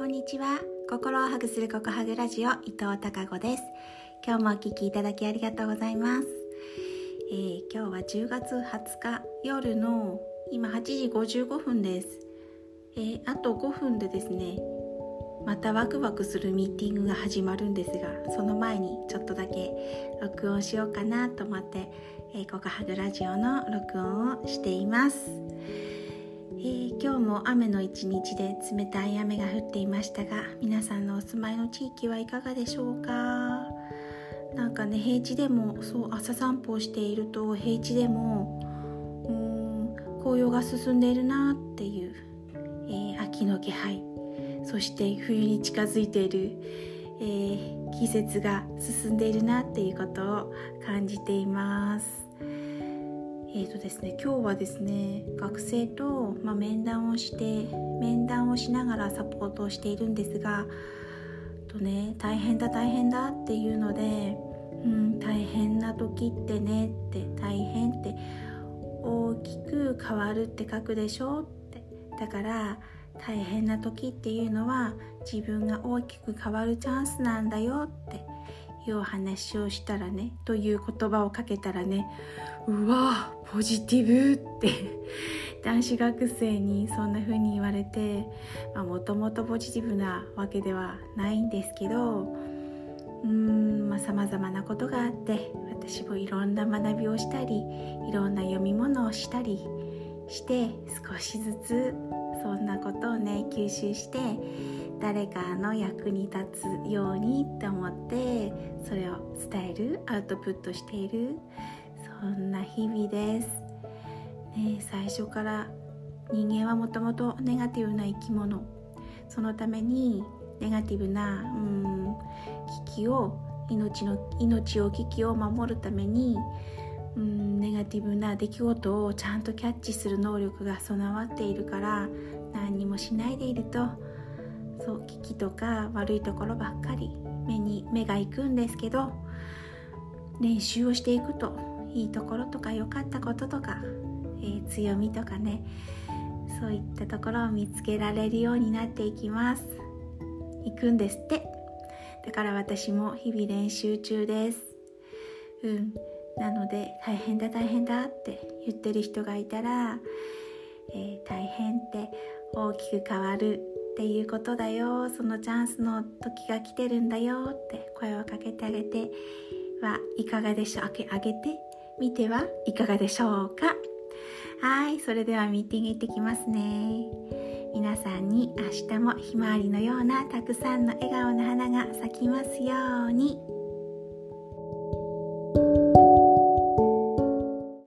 こんにちは。心をハグするココハグラジオ伊藤孝子です。今日もお聞きいただきありがとうございます、えー、今日は10月20日夜の今8時55分です、えー、あと5分でですねまたワクワクするミーティングが始まるんですがその前にちょっとだけ録音しようかなと思って、えー、ココハグラジオの録音をしています。え、今日も雨の一日で冷たい雨が降っていましたが皆さんのお住まいの地域はいかがでしょうか？なんかね平地でもそう朝散歩をしていると平地でもうん紅葉が進んでいるなっていう、えー、秋の気配そして冬に近づいている、えー、季節が進んでいるなっていうことを感じています。えーとですね、今日はですね学生と、まあ、面談をして面談をしながらサポートをしているんですがとね大変だ大変だっていうので、うん、大変な時ってねって大変って大きく変わるって書くでしょ？って。だから大変な時っていうのは自分が大きく変わるチャンスなんだよって。いうお話をしたらねという言葉をかけたらねうわポジティブって 男子学生にそんな風に言われてもともとポジティブなわけではないんですけどうーんさまざまなことがあって私もいろんな学びをしたりいろんな読み物をしたりして少しずつそんなことをね吸収して誰かの役に立つようにって思ってそれを伝えるアウトプットしているそんな日々です、ね、最初から人間はもともとネガティブな生き物。そのためにネガティブなうん危機を命の命を危機を守るためにうんネガティブな出来事をちゃんとキャッチする能力が備わっているから何にもしないでいるとそう危機とか悪いところばっかり目に目が行くんですけど練習をしていくといいところとか良かったこととか、えー、強みとかねそういったところを見つけられるようになっていきます。行くんですって。だから私も日々練習中です。うん。なので大変だ大変だって言ってる人がいたら、えー、大変って大きく変わるっていうことだよ。そのチャンスの時が来てるんだよって声をかけてあげてはいかがでしょう。あげてみてはいかがでしょうか。はいそれではミーティング行ってきますね。皆さんに明日もひまわりのようなたくさんの笑顔の花が咲きますように。